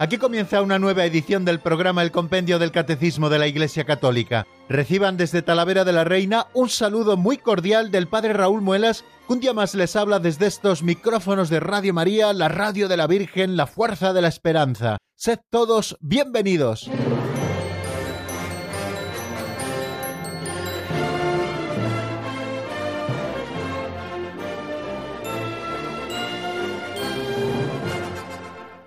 Aquí comienza una nueva edición del programa El Compendio del Catecismo de la Iglesia Católica. Reciban desde Talavera de la Reina un saludo muy cordial del Padre Raúl Muelas, que un día más les habla desde estos micrófonos de Radio María, la radio de la Virgen, la fuerza de la esperanza. Sed todos bienvenidos.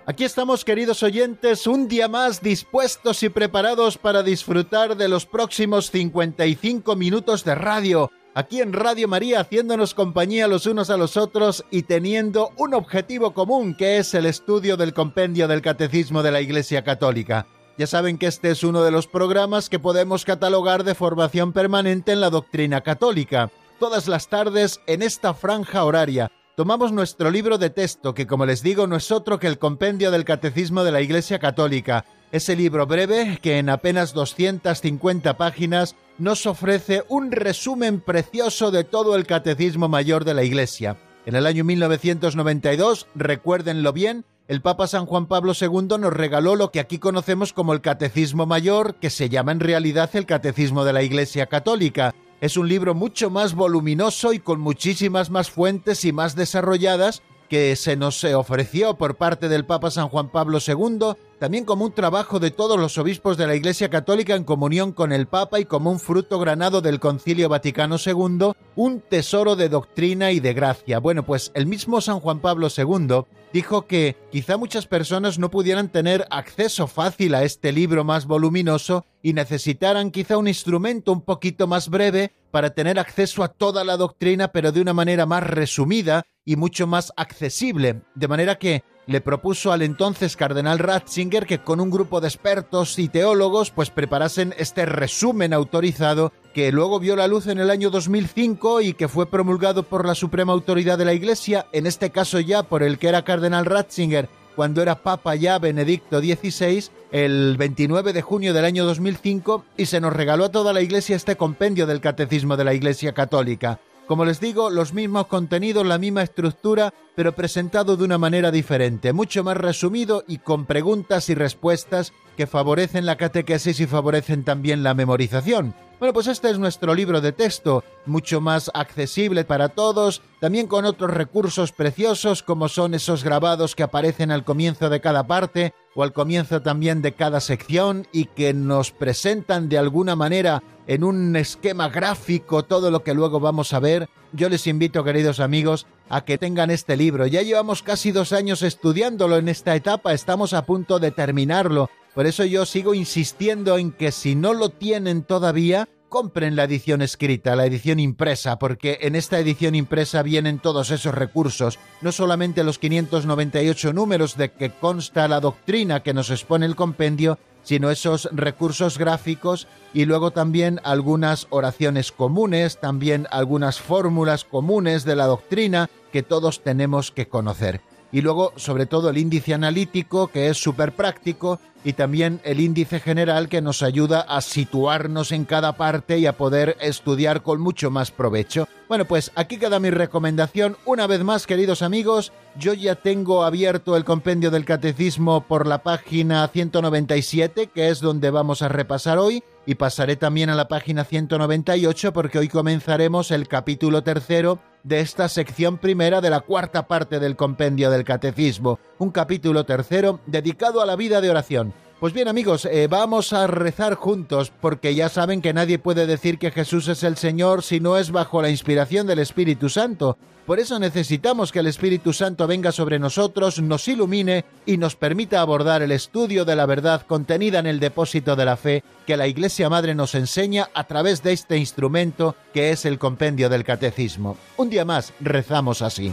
Aquí estamos, queridos oyentes, un día más dispuestos y preparados para disfrutar de los próximos 55 minutos de radio, aquí en Radio María, haciéndonos compañía los unos a los otros y teniendo un objetivo común, que es el estudio del compendio del Catecismo de la Iglesia Católica. Ya saben que este es uno de los programas que podemos catalogar de formación permanente en la doctrina católica. Todas las tardes en esta franja horaria tomamos nuestro libro de texto, que como les digo no es otro que el compendio del Catecismo de la Iglesia Católica. Ese libro breve, que en apenas 250 páginas nos ofrece un resumen precioso de todo el Catecismo Mayor de la Iglesia. En el año 1992, recuérdenlo bien, el Papa San Juan Pablo II nos regaló lo que aquí conocemos como el Catecismo Mayor, que se llama en realidad el Catecismo de la Iglesia Católica, es un libro mucho más voluminoso y con muchísimas más fuentes y más desarrolladas que se nos ofreció por parte del Papa San Juan Pablo II, también como un trabajo de todos los obispos de la Iglesia Católica en comunión con el Papa y como un fruto granado del Concilio Vaticano II, un tesoro de doctrina y de gracia. Bueno, pues el mismo San Juan Pablo II dijo que quizá muchas personas no pudieran tener acceso fácil a este libro más voluminoso y necesitaran quizá un instrumento un poquito más breve para tener acceso a toda la doctrina, pero de una manera más resumida y mucho más accesible. De manera que le propuso al entonces cardenal Ratzinger que con un grupo de expertos y teólogos pues preparasen este resumen autorizado que luego vio la luz en el año 2005 y que fue promulgado por la Suprema Autoridad de la Iglesia, en este caso ya por el que era cardenal Ratzinger cuando era papa ya Benedicto XVI, el 29 de junio del año 2005, y se nos regaló a toda la Iglesia este compendio del Catecismo de la Iglesia Católica. Como les digo, los mismos contenidos, la misma estructura, pero presentado de una manera diferente, mucho más resumido y con preguntas y respuestas que favorecen la catequesis y favorecen también la memorización. Bueno, pues este es nuestro libro de texto, mucho más accesible para todos, también con otros recursos preciosos como son esos grabados que aparecen al comienzo de cada parte o al comienzo también de cada sección y que nos presentan de alguna manera en un esquema gráfico todo lo que luego vamos a ver. Yo les invito, queridos amigos, a que tengan este libro. Ya llevamos casi dos años estudiándolo en esta etapa, estamos a punto de terminarlo. Por eso yo sigo insistiendo en que si no lo tienen todavía, compren la edición escrita, la edición impresa, porque en esta edición impresa vienen todos esos recursos, no solamente los 598 números de que consta la doctrina que nos expone el compendio, sino esos recursos gráficos y luego también algunas oraciones comunes, también algunas fórmulas comunes de la doctrina que todos tenemos que conocer. Y luego sobre todo el índice analítico que es súper práctico y también el índice general que nos ayuda a situarnos en cada parte y a poder estudiar con mucho más provecho. Bueno, pues aquí queda mi recomendación. Una vez más, queridos amigos, yo ya tengo abierto el compendio del catecismo por la página 197, que es donde vamos a repasar hoy, y pasaré también a la página 198 porque hoy comenzaremos el capítulo tercero de esta sección primera de la cuarta parte del compendio del catecismo, un capítulo tercero dedicado a la vida de oración. Pues bien amigos, eh, vamos a rezar juntos porque ya saben que nadie puede decir que Jesús es el Señor si no es bajo la inspiración del Espíritu Santo. Por eso necesitamos que el Espíritu Santo venga sobre nosotros, nos ilumine y nos permita abordar el estudio de la verdad contenida en el depósito de la fe que la Iglesia Madre nos enseña a través de este instrumento que es el compendio del Catecismo. Un día más rezamos así.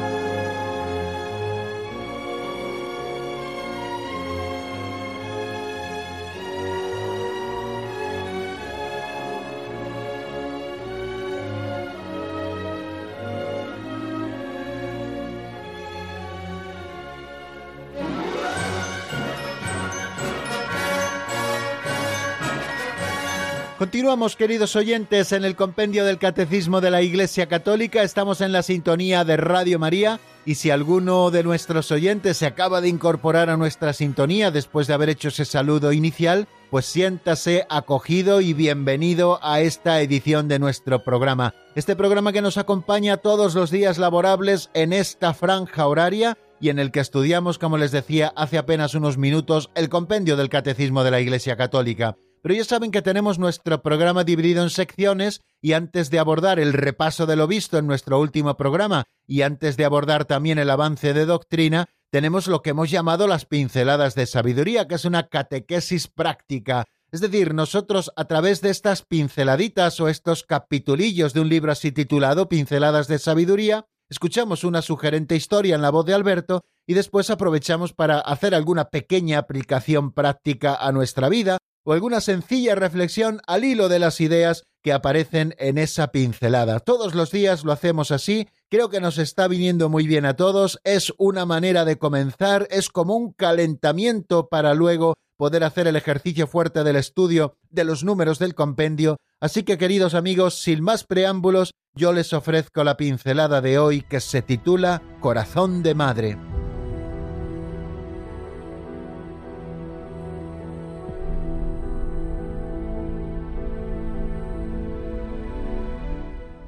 Continuamos, queridos oyentes, en el compendio del Catecismo de la Iglesia Católica. Estamos en la sintonía de Radio María y si alguno de nuestros oyentes se acaba de incorporar a nuestra sintonía después de haber hecho ese saludo inicial, pues siéntase acogido y bienvenido a esta edición de nuestro programa. Este programa que nos acompaña todos los días laborables en esta franja horaria y en el que estudiamos, como les decía hace apenas unos minutos, el compendio del Catecismo de la Iglesia Católica. Pero ya saben que tenemos nuestro programa dividido en secciones y antes de abordar el repaso de lo visto en nuestro último programa y antes de abordar también el avance de doctrina, tenemos lo que hemos llamado las pinceladas de sabiduría, que es una catequesis práctica. Es decir, nosotros a través de estas pinceladitas o estos capitulillos de un libro así titulado Pinceladas de Sabiduría, escuchamos una sugerente historia en la voz de Alberto y después aprovechamos para hacer alguna pequeña aplicación práctica a nuestra vida o alguna sencilla reflexión al hilo de las ideas que aparecen en esa pincelada. Todos los días lo hacemos así, creo que nos está viniendo muy bien a todos, es una manera de comenzar, es como un calentamiento para luego poder hacer el ejercicio fuerte del estudio de los números del compendio, así que queridos amigos, sin más preámbulos, yo les ofrezco la pincelada de hoy que se titula Corazón de Madre.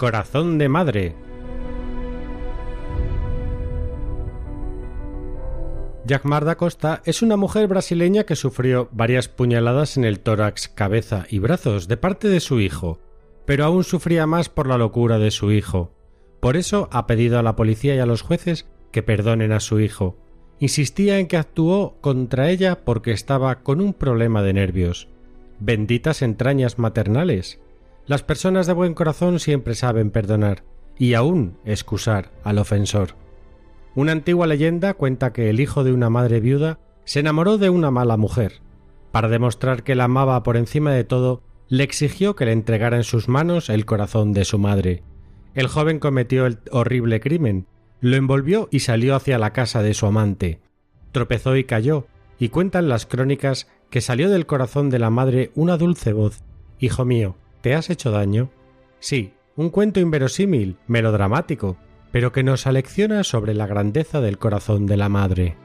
Corazón de Madre. Jacmar Costa es una mujer brasileña que sufrió varias puñaladas en el tórax, cabeza y brazos de parte de su hijo, pero aún sufría más por la locura de su hijo. Por eso ha pedido a la policía y a los jueces que perdonen a su hijo. Insistía en que actuó contra ella porque estaba con un problema de nervios. Benditas entrañas maternales. Las personas de buen corazón siempre saben perdonar y aún excusar al ofensor. Una antigua leyenda cuenta que el hijo de una madre viuda se enamoró de una mala mujer. Para demostrar que la amaba por encima de todo, le exigió que le entregara en sus manos el corazón de su madre. El joven cometió el horrible crimen, lo envolvió y salió hacia la casa de su amante. Tropezó y cayó, y cuentan las crónicas que salió del corazón de la madre una dulce voz Hijo mío, ¿Te has hecho daño? Sí, un cuento inverosímil, melodramático, pero que nos alecciona sobre la grandeza del corazón de la madre.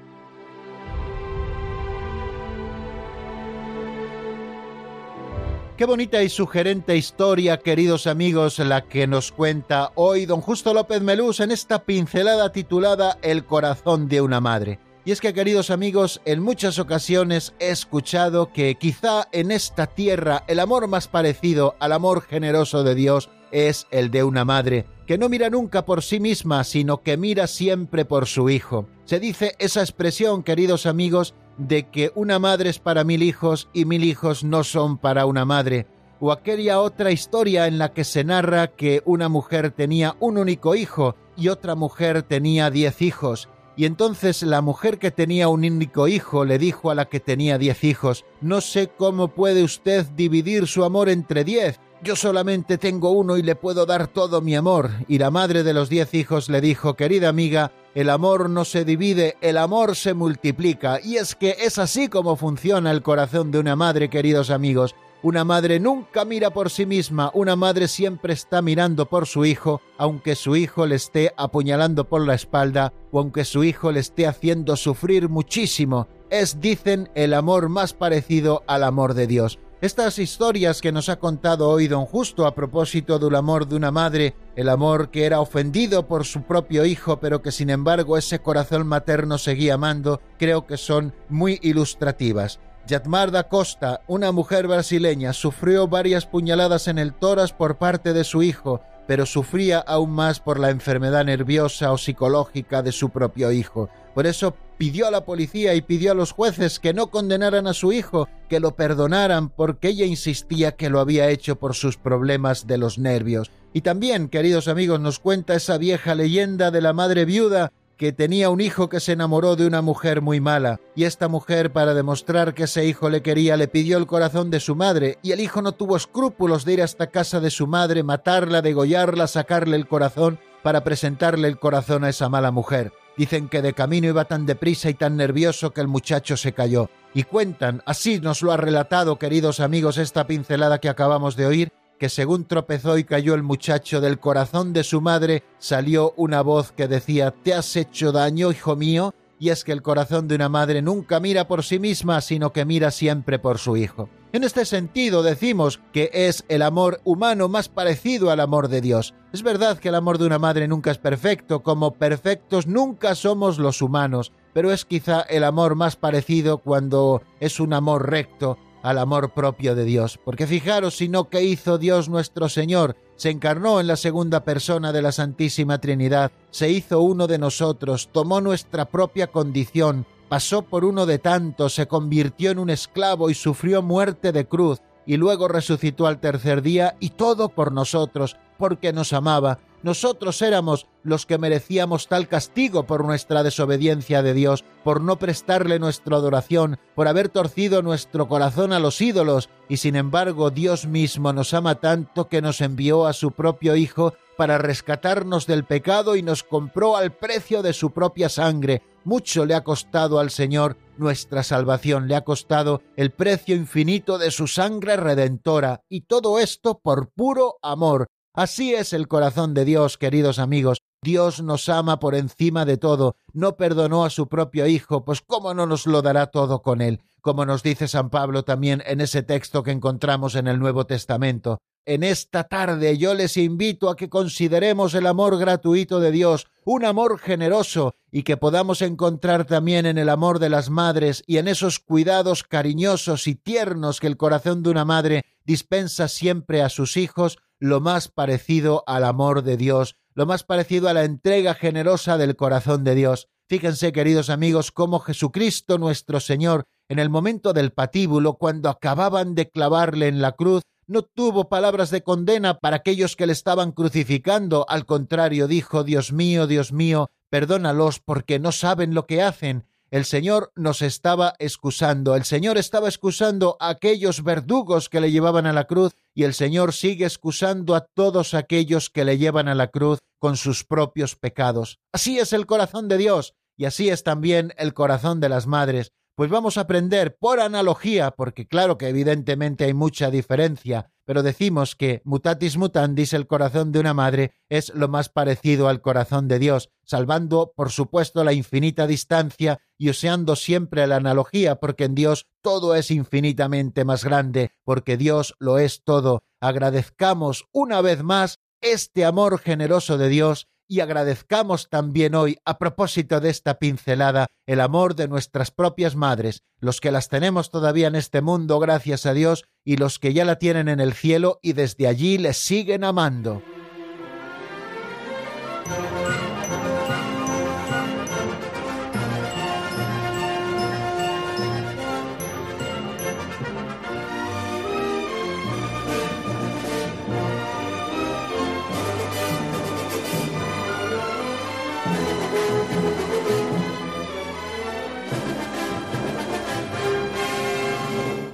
Qué bonita y sugerente historia, queridos amigos, la que nos cuenta hoy don Justo López Melús en esta pincelada titulada El corazón de una madre. Y es que, queridos amigos, en muchas ocasiones he escuchado que quizá en esta tierra el amor más parecido al amor generoso de Dios es el de una madre, que no mira nunca por sí misma, sino que mira siempre por su hijo. Se dice esa expresión, queridos amigos, de que una madre es para mil hijos y mil hijos no son para una madre, o aquella otra historia en la que se narra que una mujer tenía un único hijo y otra mujer tenía diez hijos, y entonces la mujer que tenía un único hijo le dijo a la que tenía diez hijos, No sé cómo puede usted dividir su amor entre diez. Yo solamente tengo uno y le puedo dar todo mi amor. Y la madre de los diez hijos le dijo, Querida amiga, el amor no se divide, el amor se multiplica. Y es que es así como funciona el corazón de una madre, queridos amigos. Una madre nunca mira por sí misma, una madre siempre está mirando por su hijo, aunque su hijo le esté apuñalando por la espalda o aunque su hijo le esté haciendo sufrir muchísimo. Es, dicen, el amor más parecido al amor de Dios. Estas historias que nos ha contado hoy don Justo a propósito del amor de una madre, el amor que era ofendido por su propio hijo, pero que sin embargo ese corazón materno seguía amando, creo que son muy ilustrativas. Yatmar da Costa, una mujer brasileña, sufrió varias puñaladas en el toras por parte de su hijo, pero sufría aún más por la enfermedad nerviosa o psicológica de su propio hijo. Por eso pidió a la policía y pidió a los jueces que no condenaran a su hijo, que lo perdonaran porque ella insistía que lo había hecho por sus problemas de los nervios. Y también, queridos amigos, nos cuenta esa vieja leyenda de la madre viuda que tenía un hijo que se enamoró de una mujer muy mala, y esta mujer, para demostrar que ese hijo le quería, le pidió el corazón de su madre, y el hijo no tuvo escrúpulos de ir hasta casa de su madre, matarla, degollarla, sacarle el corazón, para presentarle el corazón a esa mala mujer. Dicen que de camino iba tan deprisa y tan nervioso que el muchacho se cayó. Y cuentan, así nos lo ha relatado, queridos amigos, esta pincelada que acabamos de oír, que según tropezó y cayó el muchacho del corazón de su madre, salió una voz que decía ¿Te has hecho daño, hijo mío? Y es que el corazón de una madre nunca mira por sí misma, sino que mira siempre por su hijo. En este sentido decimos que es el amor humano más parecido al amor de Dios. Es verdad que el amor de una madre nunca es perfecto, como perfectos nunca somos los humanos, pero es quizá el amor más parecido cuando es un amor recto, al amor propio de Dios. Porque fijaros si no que hizo Dios nuestro Señor, se encarnó en la segunda persona de la Santísima Trinidad, se hizo uno de nosotros, tomó nuestra propia condición, pasó por uno de tantos, se convirtió en un esclavo y sufrió muerte de cruz, y luego resucitó al tercer día, y todo por nosotros, porque nos amaba, nosotros éramos los que merecíamos tal castigo por nuestra desobediencia de Dios, por no prestarle nuestra adoración, por haber torcido nuestro corazón a los ídolos, y sin embargo Dios mismo nos ama tanto que nos envió a su propio Hijo para rescatarnos del pecado y nos compró al precio de su propia sangre. Mucho le ha costado al Señor nuestra salvación, le ha costado el precio infinito de su sangre redentora, y todo esto por puro amor, Así es el corazón de Dios, queridos amigos. Dios nos ama por encima de todo, no perdonó a su propio Hijo, pues cómo no nos lo dará todo con él, como nos dice San Pablo también en ese texto que encontramos en el Nuevo Testamento. En esta tarde yo les invito a que consideremos el amor gratuito de Dios, un amor generoso, y que podamos encontrar también en el amor de las madres y en esos cuidados cariñosos y tiernos que el corazón de una madre dispensa siempre a sus hijos, lo más parecido al amor de Dios, lo más parecido a la entrega generosa del corazón de Dios. Fíjense, queridos amigos, cómo Jesucristo nuestro Señor, en el momento del patíbulo, cuando acababan de clavarle en la cruz, no tuvo palabras de condena para aquellos que le estaban crucificando, al contrario dijo, Dios mío, Dios mío, perdónalos porque no saben lo que hacen. El Señor nos estaba excusando, el Señor estaba excusando a aquellos verdugos que le llevaban a la cruz y el Señor sigue excusando a todos aquellos que le llevan a la cruz con sus propios pecados. Así es el corazón de Dios y así es también el corazón de las madres. Pues vamos a aprender por analogía, porque claro que evidentemente hay mucha diferencia, pero decimos que mutatis mutandis el corazón de una madre es lo más parecido al corazón de Dios, salvando por supuesto la infinita distancia y usando siempre la analogía, porque en Dios todo es infinitamente más grande, porque Dios lo es todo. Agradezcamos una vez más este amor generoso de Dios y agradezcamos también hoy, a propósito de esta pincelada, el amor de nuestras propias madres, los que las tenemos todavía en este mundo, gracias a Dios, y los que ya la tienen en el cielo y desde allí les siguen amando.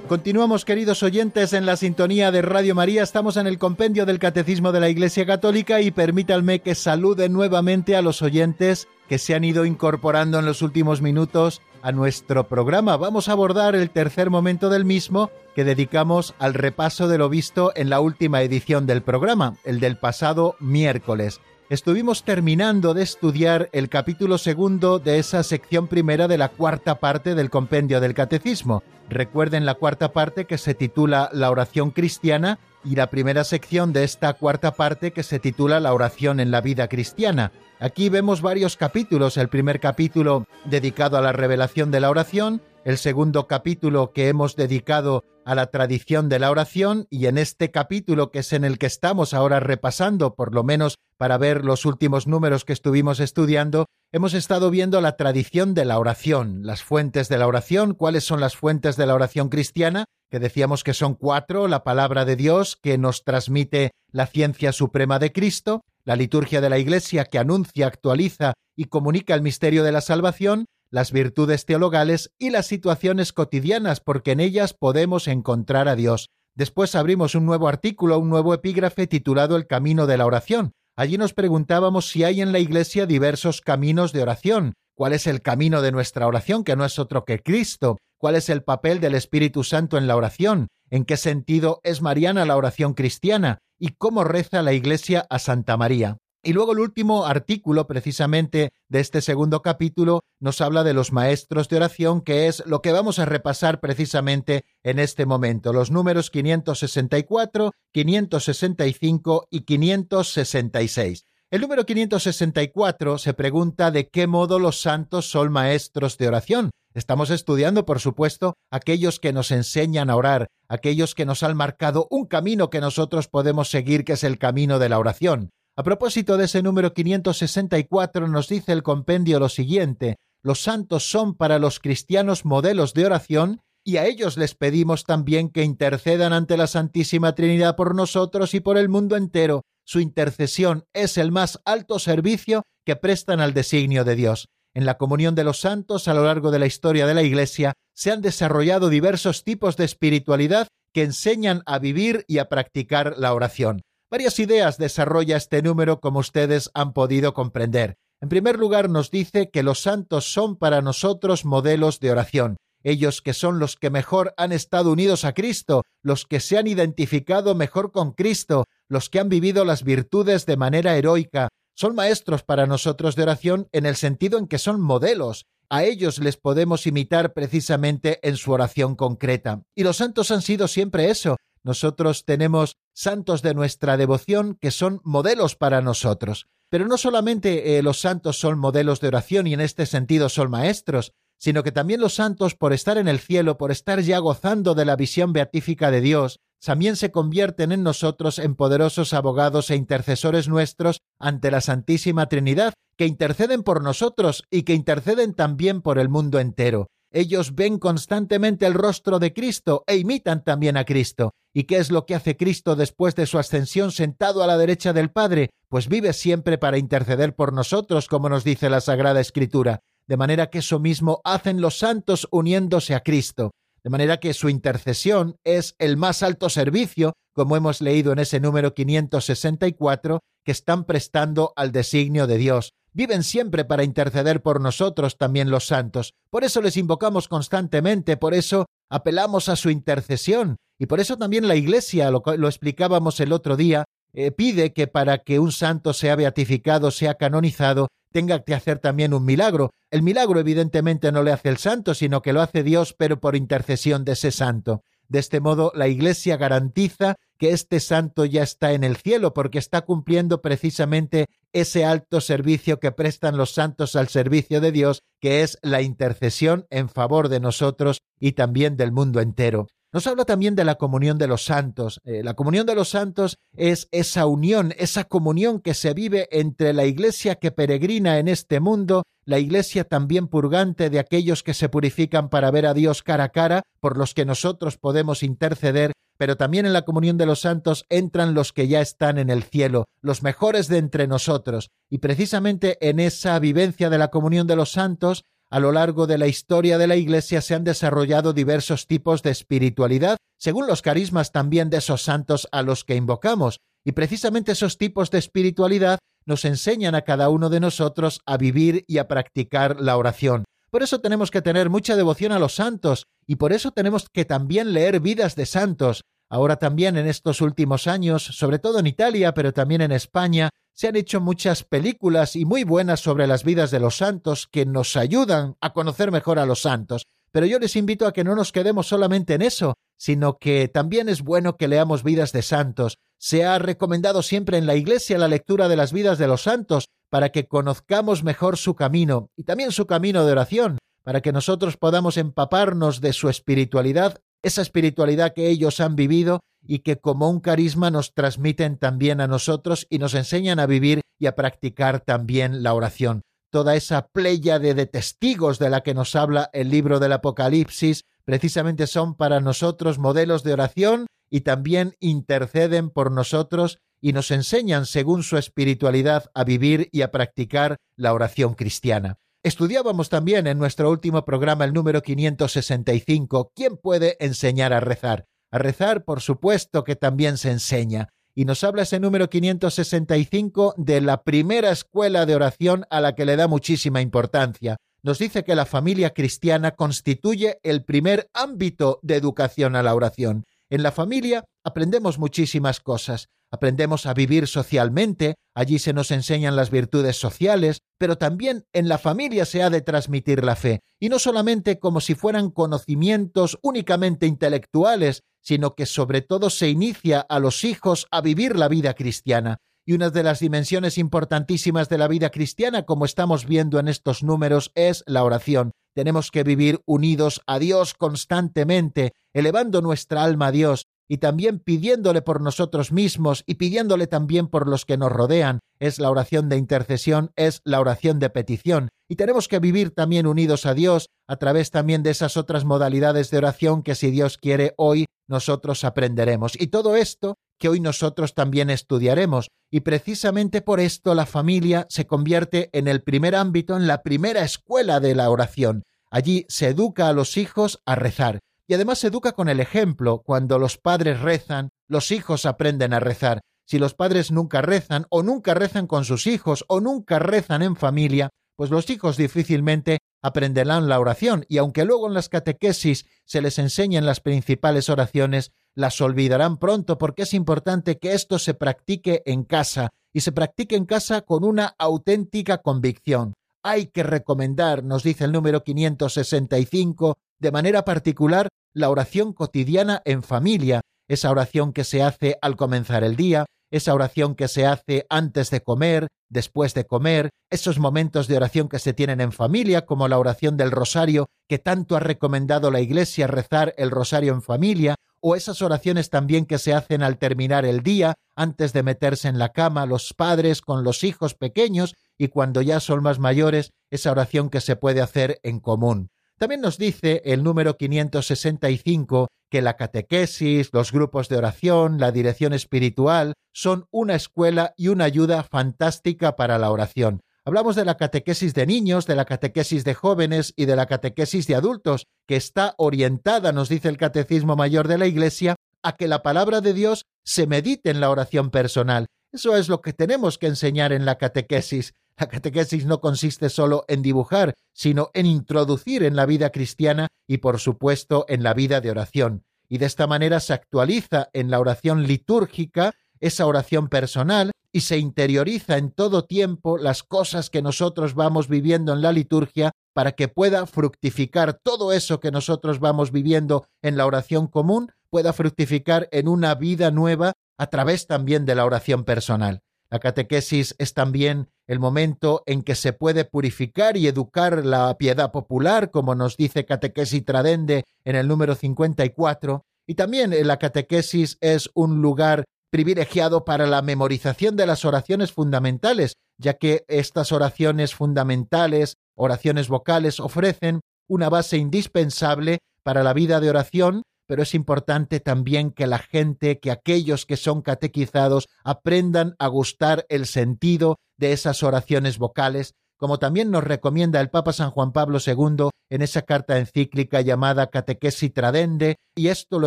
Continuamos, queridos oyentes, en la sintonía de Radio María. Estamos en el compendio del Catecismo de la Iglesia Católica y permítanme que salude nuevamente a los oyentes que se han ido incorporando en los últimos minutos a nuestro programa. Vamos a abordar el tercer momento del mismo que dedicamos al repaso de lo visto en la última edición del programa, el del pasado miércoles estuvimos terminando de estudiar el capítulo segundo de esa sección primera de la cuarta parte del compendio del catecismo. Recuerden la cuarta parte que se titula La oración cristiana y la primera sección de esta cuarta parte que se titula La oración en la vida cristiana. Aquí vemos varios capítulos, el primer capítulo dedicado a la revelación de la oración, el segundo capítulo que hemos dedicado a la tradición de la oración y en este capítulo que es en el que estamos ahora repasando, por lo menos para ver los últimos números que estuvimos estudiando, hemos estado viendo la tradición de la oración, las fuentes de la oración, cuáles son las fuentes de la oración cristiana, que decíamos que son cuatro, la palabra de Dios que nos transmite la ciencia suprema de Cristo, la liturgia de la Iglesia que anuncia, actualiza y comunica el misterio de la salvación, las virtudes teologales y las situaciones cotidianas, porque en ellas podemos encontrar a Dios. Después abrimos un nuevo artículo, un nuevo epígrafe titulado El Camino de la Oración. Allí nos preguntábamos si hay en la Iglesia diversos caminos de oración, cuál es el camino de nuestra oración, que no es otro que Cristo, cuál es el papel del Espíritu Santo en la oración, en qué sentido es mariana la oración cristiana y cómo reza la Iglesia a Santa María. Y luego el último artículo, precisamente de este segundo capítulo, nos habla de los maestros de oración, que es lo que vamos a repasar precisamente en este momento, los números 564, 565 y 566. El número 564 se pregunta de qué modo los santos son maestros de oración. Estamos estudiando, por supuesto, aquellos que nos enseñan a orar, aquellos que nos han marcado un camino que nosotros podemos seguir, que es el camino de la oración. A propósito de ese número 564 nos dice el compendio lo siguiente, los santos son para los cristianos modelos de oración y a ellos les pedimos también que intercedan ante la Santísima Trinidad por nosotros y por el mundo entero. Su intercesión es el más alto servicio que prestan al designio de Dios. En la comunión de los santos a lo largo de la historia de la Iglesia se han desarrollado diversos tipos de espiritualidad que enseñan a vivir y a practicar la oración. Varias ideas desarrolla este número como ustedes han podido comprender. En primer lugar nos dice que los santos son para nosotros modelos de oración, ellos que son los que mejor han estado unidos a Cristo, los que se han identificado mejor con Cristo, los que han vivido las virtudes de manera heroica, son maestros para nosotros de oración en el sentido en que son modelos. A ellos les podemos imitar precisamente en su oración concreta. Y los santos han sido siempre eso, nosotros tenemos santos de nuestra devoción que son modelos para nosotros. Pero no solamente eh, los santos son modelos de oración y en este sentido son maestros, sino que también los santos, por estar en el cielo, por estar ya gozando de la visión beatífica de Dios, también se convierten en nosotros en poderosos abogados e intercesores nuestros ante la Santísima Trinidad, que interceden por nosotros y que interceden también por el mundo entero. Ellos ven constantemente el rostro de Cristo e imitan también a Cristo. ¿Y qué es lo que hace Cristo después de su ascensión sentado a la derecha del Padre? Pues vive siempre para interceder por nosotros, como nos dice la Sagrada Escritura. De manera que eso mismo hacen los santos uniéndose a Cristo. De manera que su intercesión es el más alto servicio, como hemos leído en ese número 564, que están prestando al designio de Dios viven siempre para interceder por nosotros también los santos. Por eso les invocamos constantemente, por eso apelamos a su intercesión. Y por eso también la Iglesia, lo, explicábamos el otro día, eh, pide que para que un santo sea beatificado, sea canonizado, tenga que hacer también un milagro. El milagro evidentemente no le hace el santo, sino que lo hace Dios, pero por intercesión de ese santo. De este modo, la Iglesia garantiza que este santo ya está en el cielo porque está cumpliendo precisamente ese alto servicio que prestan los santos al servicio de Dios, que es la intercesión en favor de nosotros y también del mundo entero. Nos habla también de la comunión de los santos. Eh, la comunión de los santos es esa unión, esa comunión que se vive entre la iglesia que peregrina en este mundo, la iglesia también purgante de aquellos que se purifican para ver a Dios cara a cara, por los que nosotros podemos interceder, pero también en la comunión de los santos entran los que ya están en el cielo, los mejores de entre nosotros, y precisamente en esa vivencia de la comunión de los santos a lo largo de la historia de la Iglesia se han desarrollado diversos tipos de espiritualidad, según los carismas también de esos santos a los que invocamos, y precisamente esos tipos de espiritualidad nos enseñan a cada uno de nosotros a vivir y a practicar la oración. Por eso tenemos que tener mucha devoción a los santos, y por eso tenemos que también leer vidas de santos. Ahora también en estos últimos años, sobre todo en Italia, pero también en España, se han hecho muchas películas y muy buenas sobre las vidas de los santos que nos ayudan a conocer mejor a los santos. Pero yo les invito a que no nos quedemos solamente en eso, sino que también es bueno que leamos vidas de santos. Se ha recomendado siempre en la Iglesia la lectura de las vidas de los santos para que conozcamos mejor su camino y también su camino de oración, para que nosotros podamos empaparnos de su espiritualidad, esa espiritualidad que ellos han vivido y que como un carisma nos transmiten también a nosotros y nos enseñan a vivir y a practicar también la oración. Toda esa pléyade de testigos de la que nos habla el libro del Apocalipsis precisamente son para nosotros modelos de oración y también interceden por nosotros y nos enseñan según su espiritualidad a vivir y a practicar la oración cristiana. Estudiábamos también en nuestro último programa el número 565, ¿quién puede enseñar a rezar? A rezar, por supuesto que también se enseña. Y nos habla ese número 565 de la primera escuela de oración a la que le da muchísima importancia. Nos dice que la familia cristiana constituye el primer ámbito de educación a la oración. En la familia aprendemos muchísimas cosas. Aprendemos a vivir socialmente, allí se nos enseñan las virtudes sociales, pero también en la familia se ha de transmitir la fe, y no solamente como si fueran conocimientos únicamente intelectuales, sino que sobre todo se inicia a los hijos a vivir la vida cristiana. Y una de las dimensiones importantísimas de la vida cristiana, como estamos viendo en estos números, es la oración. Tenemos que vivir unidos a Dios constantemente, elevando nuestra alma a Dios, y también pidiéndole por nosotros mismos y pidiéndole también por los que nos rodean. Es la oración de intercesión, es la oración de petición. Y tenemos que vivir también unidos a Dios a través también de esas otras modalidades de oración que si Dios quiere hoy nosotros aprenderemos. Y todo esto que hoy nosotros también estudiaremos. Y precisamente por esto la familia se convierte en el primer ámbito, en la primera escuela de la oración. Allí se educa a los hijos a rezar y además se educa con el ejemplo. Cuando los padres rezan, los hijos aprenden a rezar. Si los padres nunca rezan, o nunca rezan con sus hijos, o nunca rezan en familia, pues los hijos difícilmente aprenderán la oración, y aunque luego en las catequesis se les enseñen las principales oraciones, las olvidarán pronto porque es importante que esto se practique en casa, y se practique en casa con una auténtica convicción. Hay que recomendar, nos dice el número 565, de manera particular la oración cotidiana en familia, esa oración que se hace al comenzar el día, esa oración que se hace antes de comer, después de comer, esos momentos de oración que se tienen en familia, como la oración del rosario, que tanto ha recomendado la Iglesia rezar el rosario en familia, o esas oraciones también que se hacen al terminar el día, antes de meterse en la cama, los padres con los hijos pequeños, y cuando ya son más mayores, esa oración que se puede hacer en común. También nos dice el número 565 que la catequesis, los grupos de oración, la dirección espiritual son una escuela y una ayuda fantástica para la oración. Hablamos de la catequesis de niños, de la catequesis de jóvenes y de la catequesis de adultos, que está orientada, nos dice el Catecismo Mayor de la Iglesia, a que la palabra de Dios se medite en la oración personal. Eso es lo que tenemos que enseñar en la catequesis. La catequesis no consiste solo en dibujar, sino en introducir en la vida cristiana y, por supuesto, en la vida de oración. Y de esta manera se actualiza en la oración litúrgica esa oración personal y se interioriza en todo tiempo las cosas que nosotros vamos viviendo en la liturgia para que pueda fructificar todo eso que nosotros vamos viviendo en la oración común, pueda fructificar en una vida nueva a través también de la oración personal. La catequesis es también el momento en que se puede purificar y educar la piedad popular, como nos dice Catequesis Tradende en el número 54, y también la catequesis es un lugar privilegiado para la memorización de las oraciones fundamentales, ya que estas oraciones fundamentales, oraciones vocales, ofrecen una base indispensable para la vida de oración pero es importante también que la gente, que aquellos que son catequizados aprendan a gustar el sentido de esas oraciones vocales, como también nos recomienda el Papa San Juan Pablo II en esa carta encíclica llamada Catequesi Tradende, y esto lo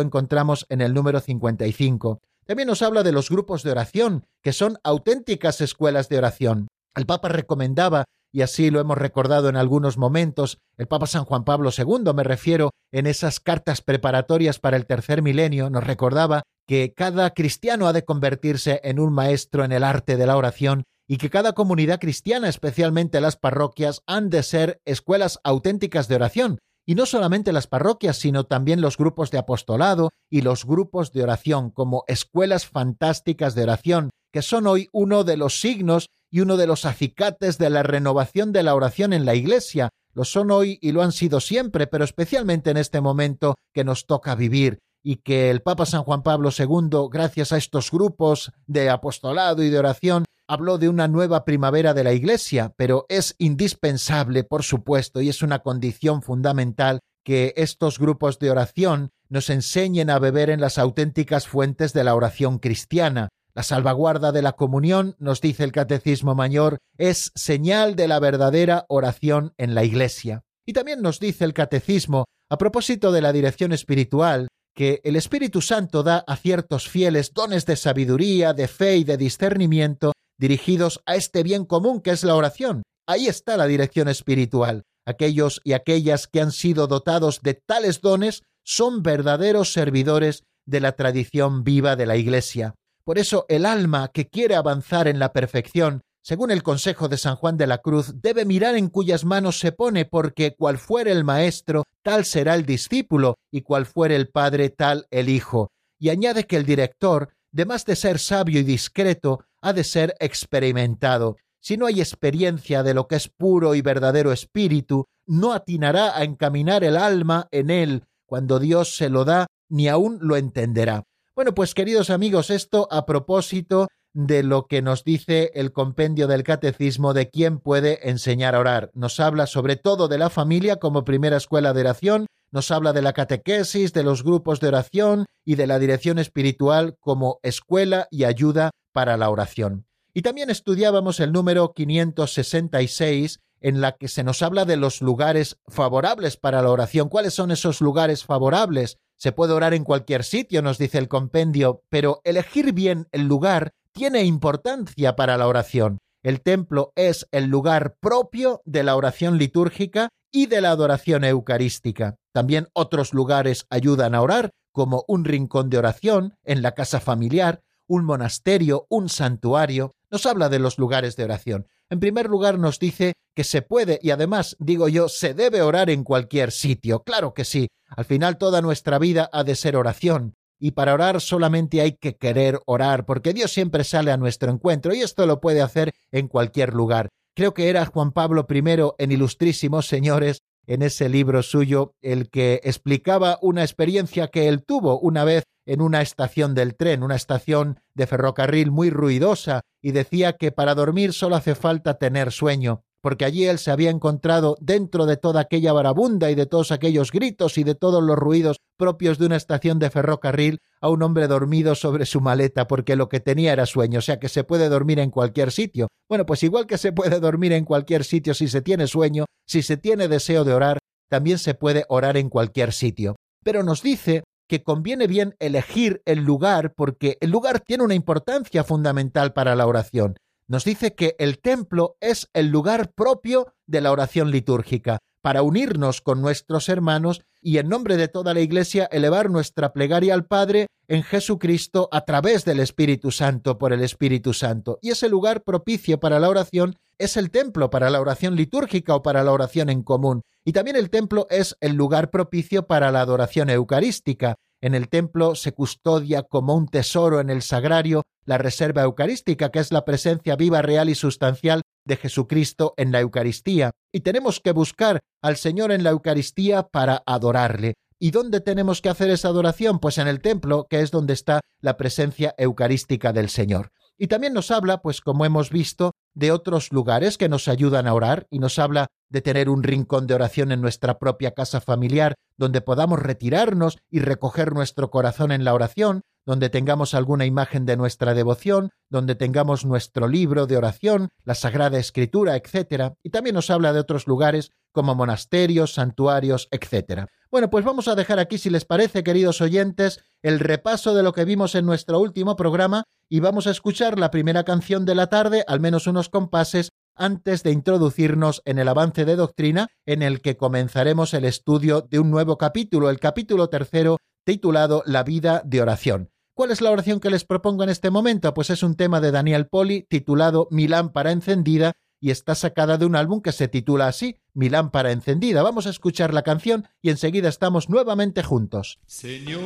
encontramos en el número 55. También nos habla de los grupos de oración, que son auténticas escuelas de oración. El Papa recomendaba y así lo hemos recordado en algunos momentos, el Papa San Juan Pablo II, me refiero, en esas cartas preparatorias para el tercer milenio, nos recordaba que cada cristiano ha de convertirse en un maestro en el arte de la oración y que cada comunidad cristiana, especialmente las parroquias, han de ser escuelas auténticas de oración, y no solamente las parroquias, sino también los grupos de apostolado y los grupos de oración como escuelas fantásticas de oración, que son hoy uno de los signos y uno de los acicates de la renovación de la oración en la Iglesia, lo son hoy y lo han sido siempre, pero especialmente en este momento que nos toca vivir y que el Papa San Juan Pablo II, gracias a estos grupos de apostolado y de oración, habló de una nueva primavera de la Iglesia, pero es indispensable, por supuesto, y es una condición fundamental que estos grupos de oración nos enseñen a beber en las auténticas fuentes de la oración cristiana. La salvaguarda de la comunión, nos dice el Catecismo Mayor, es señal de la verdadera oración en la Iglesia. Y también nos dice el Catecismo, a propósito de la dirección espiritual, que el Espíritu Santo da a ciertos fieles dones de sabiduría, de fe y de discernimiento dirigidos a este bien común que es la oración. Ahí está la dirección espiritual. Aquellos y aquellas que han sido dotados de tales dones son verdaderos servidores de la tradición viva de la Iglesia. Por eso el alma que quiere avanzar en la perfección, según el consejo de San Juan de la Cruz, debe mirar en cuyas manos se pone, porque cual fuere el maestro, tal será el discípulo, y cual fuere el padre, tal el hijo. Y añade que el director, más de ser sabio y discreto, ha de ser experimentado. Si no hay experiencia de lo que es puro y verdadero espíritu, no atinará a encaminar el alma en él cuando Dios se lo da, ni aún lo entenderá. Bueno, pues queridos amigos, esto a propósito de lo que nos dice el compendio del catecismo de quién puede enseñar a orar. Nos habla sobre todo de la familia como primera escuela de oración, nos habla de la catequesis, de los grupos de oración y de la dirección espiritual como escuela y ayuda para la oración. Y también estudiábamos el número 566 en la que se nos habla de los lugares favorables para la oración. ¿Cuáles son esos lugares favorables? Se puede orar en cualquier sitio, nos dice el compendio, pero elegir bien el lugar tiene importancia para la oración. El templo es el lugar propio de la oración litúrgica y de la adoración eucarística. También otros lugares ayudan a orar, como un rincón de oración en la casa familiar, un monasterio, un santuario. Nos habla de los lugares de oración. En primer lugar nos dice que se puede y además, digo yo, se debe orar en cualquier sitio. Claro que sí. Al final toda nuestra vida ha de ser oración. Y para orar solamente hay que querer orar, porque Dios siempre sale a nuestro encuentro y esto lo puede hacer en cualquier lugar. Creo que era Juan Pablo I en Ilustrísimos Señores, en ese libro suyo, el que explicaba una experiencia que él tuvo una vez en una estación del tren, una estación de ferrocarril muy ruidosa, y decía que para dormir solo hace falta tener sueño porque allí él se había encontrado dentro de toda aquella barabunda y de todos aquellos gritos y de todos los ruidos propios de una estación de ferrocarril a un hombre dormido sobre su maleta porque lo que tenía era sueño, o sea que se puede dormir en cualquier sitio. Bueno, pues igual que se puede dormir en cualquier sitio si se tiene sueño, si se tiene deseo de orar, también se puede orar en cualquier sitio. Pero nos dice que conviene bien elegir el lugar porque el lugar tiene una importancia fundamental para la oración. Nos dice que el templo es el lugar propio de la oración litúrgica, para unirnos con nuestros hermanos y en nombre de toda la Iglesia elevar nuestra plegaria al Padre en Jesucristo a través del Espíritu Santo por el Espíritu Santo. Y ese lugar propicio para la oración es el templo para la oración litúrgica o para la oración en común. Y también el templo es el lugar propicio para la adoración eucarística. En el templo se custodia como un tesoro en el sagrario la reserva eucarística, que es la presencia viva, real y sustancial de Jesucristo en la Eucaristía. Y tenemos que buscar al Señor en la Eucaristía para adorarle. ¿Y dónde tenemos que hacer esa adoración? Pues en el templo, que es donde está la presencia eucarística del Señor. Y también nos habla, pues como hemos visto, de otros lugares que nos ayudan a orar y nos habla de tener un rincón de oración en nuestra propia casa familiar donde podamos retirarnos y recoger nuestro corazón en la oración, donde tengamos alguna imagen de nuestra devoción, donde tengamos nuestro libro de oración, la Sagrada Escritura, etc. Y también nos habla de otros lugares como monasterios, santuarios, etc. Bueno, pues vamos a dejar aquí, si les parece, queridos oyentes, el repaso de lo que vimos en nuestro último programa y vamos a escuchar la primera canción de la tarde, al menos unos compases, antes de introducirnos en el avance de doctrina en el que comenzaremos el estudio de un nuevo capítulo, el capítulo tercero, titulado La vida de oración. ¿Cuál es la oración que les propongo en este momento? Pues es un tema de Daniel Poli titulado Mi lámpara encendida y está sacada de un álbum que se titula así, Mi lámpara encendida. Vamos a escuchar la canción y enseguida estamos nuevamente juntos. Señor,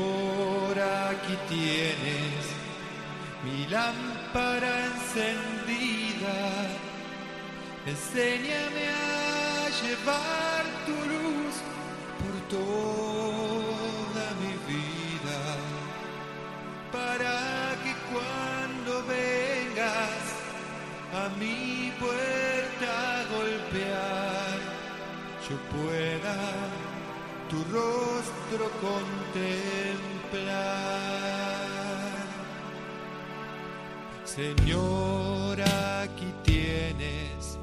aquí tienes mi lámpara encendida. Enséñame a llevar a mi puerta golpear, yo pueda tu rostro contemplar. Señor, aquí tienes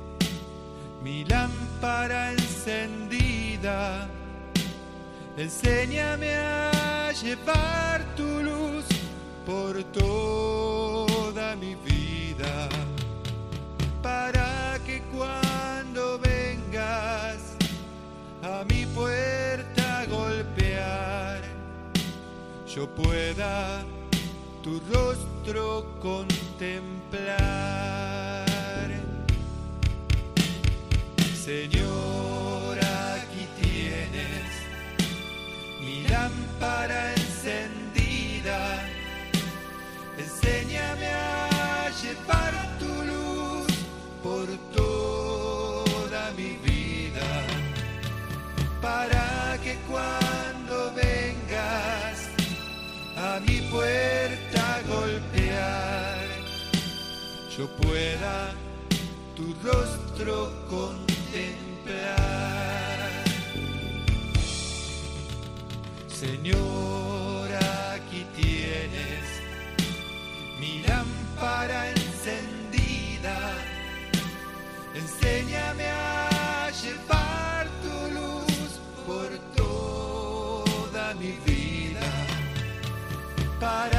mi lámpara encendida. Enséñame a llevar tu luz por toda mi vida, puerta golpear, yo pueda tu rostro contemplar. Señor, aquí tienes mi lámpara encendida. Enséñame a llevar cuando vengas a mi puerta a golpear, yo pueda tu rostro contemplar. Señor, aquí tienes mi lámpara encendida. Enséñame a llevar para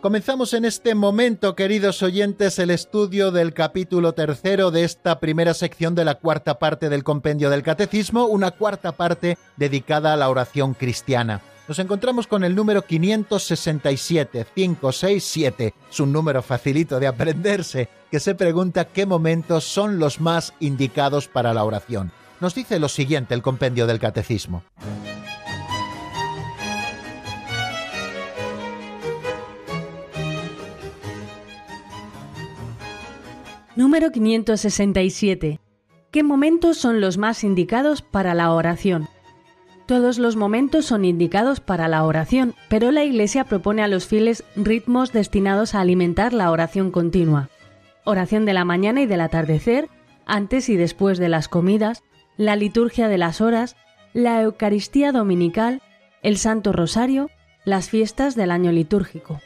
Comenzamos en este momento, queridos oyentes, el estudio del capítulo tercero de esta primera sección de la cuarta parte del compendio del Catecismo, una cuarta parte dedicada a la oración cristiana. Nos encontramos con el número 567, 567, es un número facilito de aprenderse, que se pregunta qué momentos son los más indicados para la oración. Nos dice lo siguiente el compendio del Catecismo. Número 567. ¿Qué momentos son los más indicados para la oración? Todos los momentos son indicados para la oración, pero la Iglesia propone a los fieles ritmos destinados a alimentar la oración continua. Oración de la mañana y del atardecer, antes y después de las comidas, la liturgia de las horas, la Eucaristía dominical, el Santo Rosario, las fiestas del año litúrgico.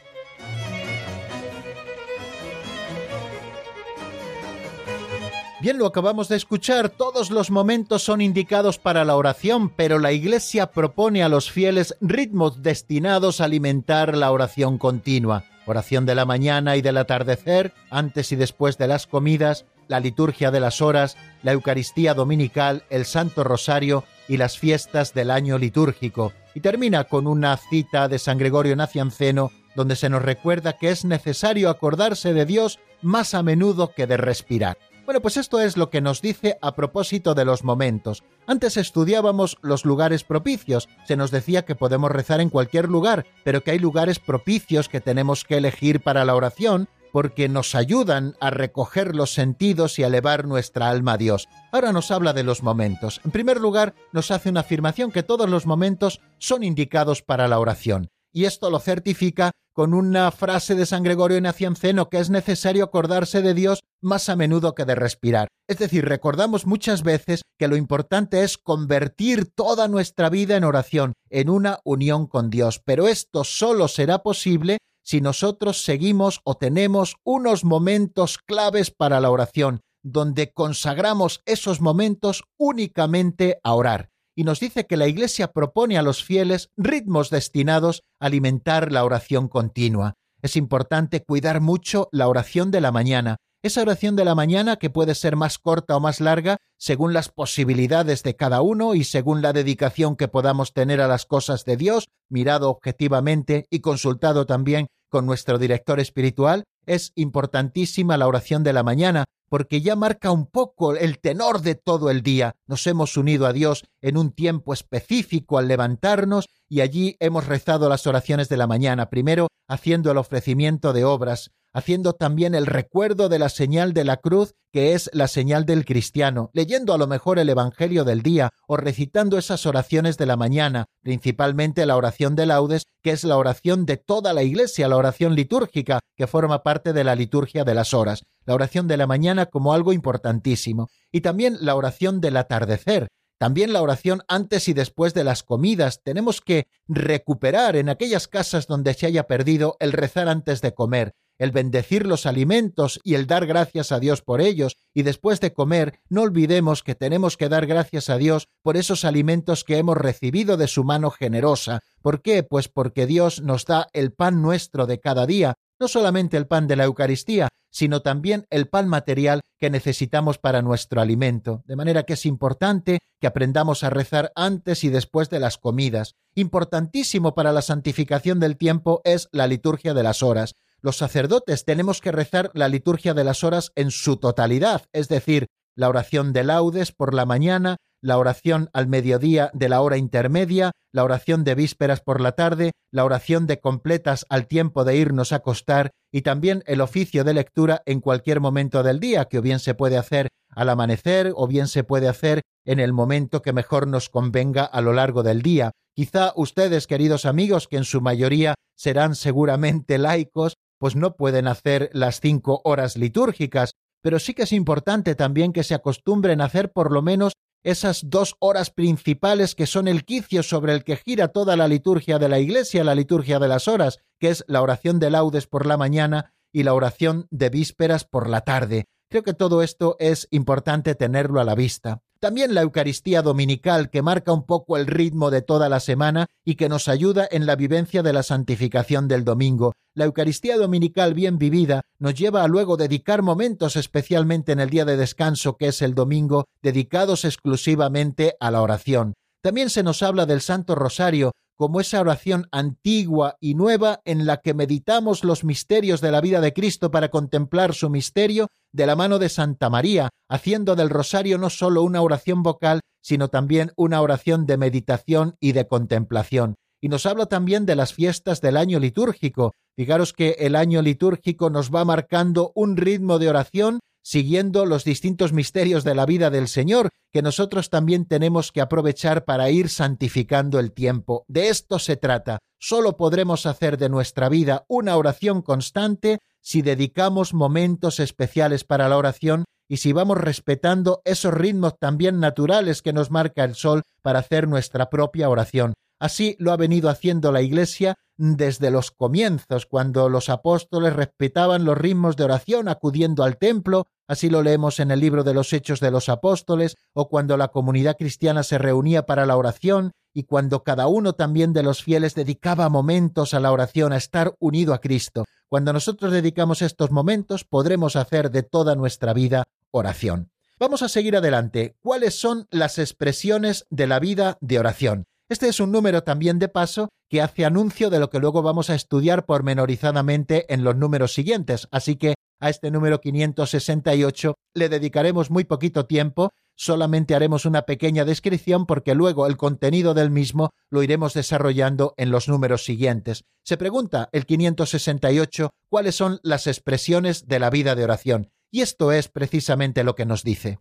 Bien, lo acabamos de escuchar, todos los momentos son indicados para la oración, pero la Iglesia propone a los fieles ritmos destinados a alimentar la oración continua. Oración de la mañana y del atardecer, antes y después de las comidas, la liturgia de las horas, la Eucaristía dominical, el Santo Rosario y las fiestas del año litúrgico. Y termina con una cita de San Gregorio Nacianceno donde se nos recuerda que es necesario acordarse de Dios más a menudo que de respirar. Bueno, pues esto es lo que nos dice a propósito de los momentos. Antes estudiábamos los lugares propicios. Se nos decía que podemos rezar en cualquier lugar, pero que hay lugares propicios que tenemos que elegir para la oración porque nos ayudan a recoger los sentidos y a elevar nuestra alma a Dios. Ahora nos habla de los momentos. En primer lugar, nos hace una afirmación que todos los momentos son indicados para la oración. Y esto lo certifica con una frase de San Gregorio Nacianceno que es necesario acordarse de Dios más a menudo que de respirar. Es decir, recordamos muchas veces que lo importante es convertir toda nuestra vida en oración, en una unión con Dios, pero esto solo será posible si nosotros seguimos o tenemos unos momentos claves para la oración, donde consagramos esos momentos únicamente a orar y nos dice que la Iglesia propone a los fieles ritmos destinados a alimentar la oración continua. Es importante cuidar mucho la oración de la mañana, esa oración de la mañana que puede ser más corta o más larga según las posibilidades de cada uno y según la dedicación que podamos tener a las cosas de Dios, mirado objetivamente y consultado también con nuestro director espiritual, es importantísima la oración de la mañana, porque ya marca un poco el tenor de todo el día. Nos hemos unido a Dios en un tiempo específico al levantarnos y allí hemos rezado las oraciones de la mañana, primero haciendo el ofrecimiento de obras, haciendo también el recuerdo de la señal de la cruz, que es la señal del cristiano, leyendo a lo mejor el Evangelio del día o recitando esas oraciones de la mañana, principalmente la oración de laudes, que es la oración de toda la Iglesia, la oración litúrgica, que forma parte de la liturgia de las horas, la oración de la mañana como algo importantísimo, y también la oración del atardecer, también la oración antes y después de las comidas. Tenemos que recuperar en aquellas casas donde se haya perdido el rezar antes de comer, el bendecir los alimentos y el dar gracias a Dios por ellos, y después de comer no olvidemos que tenemos que dar gracias a Dios por esos alimentos que hemos recibido de su mano generosa. ¿Por qué? Pues porque Dios nos da el pan nuestro de cada día, no solamente el pan de la Eucaristía, sino también el pan material que necesitamos para nuestro alimento. De manera que es importante que aprendamos a rezar antes y después de las comidas. Importantísimo para la santificación del tiempo es la liturgia de las horas los sacerdotes tenemos que rezar la liturgia de las horas en su totalidad, es decir, la oración de laudes por la mañana, la oración al mediodía de la hora intermedia, la oración de vísperas por la tarde, la oración de completas al tiempo de irnos a acostar y también el oficio de lectura en cualquier momento del día, que o bien se puede hacer al amanecer o bien se puede hacer en el momento que mejor nos convenga a lo largo del día. Quizá ustedes, queridos amigos, que en su mayoría serán seguramente laicos, pues no pueden hacer las cinco horas litúrgicas, pero sí que es importante también que se acostumbren a hacer por lo menos esas dos horas principales que son el quicio sobre el que gira toda la liturgia de la Iglesia, la liturgia de las horas, que es la oración de laudes por la mañana y la oración de vísperas por la tarde. Creo que todo esto es importante tenerlo a la vista. También la Eucaristía Dominical, que marca un poco el ritmo de toda la semana y que nos ayuda en la vivencia de la santificación del domingo. La Eucaristía Dominical bien vivida nos lleva a luego dedicar momentos, especialmente en el día de descanso, que es el domingo, dedicados exclusivamente a la oración. También se nos habla del Santo Rosario, como esa oración antigua y nueva en la que meditamos los misterios de la vida de Cristo para contemplar su misterio de la mano de Santa María, haciendo del rosario no solo una oración vocal, sino también una oración de meditación y de contemplación. Y nos habla también de las fiestas del año litúrgico. Fijaros que el año litúrgico nos va marcando un ritmo de oración siguiendo los distintos misterios de la vida del Señor, que nosotros también tenemos que aprovechar para ir santificando el tiempo. De esto se trata. Solo podremos hacer de nuestra vida una oración constante si dedicamos momentos especiales para la oración y si vamos respetando esos ritmos también naturales que nos marca el sol para hacer nuestra propia oración. Así lo ha venido haciendo la Iglesia desde los comienzos, cuando los apóstoles respetaban los ritmos de oración acudiendo al templo, así lo leemos en el libro de los Hechos de los Apóstoles, o cuando la comunidad cristiana se reunía para la oración, y cuando cada uno también de los fieles dedicaba momentos a la oración, a estar unido a Cristo. Cuando nosotros dedicamos estos momentos, podremos hacer de toda nuestra vida oración. Vamos a seguir adelante. ¿Cuáles son las expresiones de la vida de oración? Este es un número también de paso que hace anuncio de lo que luego vamos a estudiar pormenorizadamente en los números siguientes, así que a este número 568 le dedicaremos muy poquito tiempo, solamente haremos una pequeña descripción porque luego el contenido del mismo lo iremos desarrollando en los números siguientes. Se pregunta el 568 cuáles son las expresiones de la vida de oración, y esto es precisamente lo que nos dice.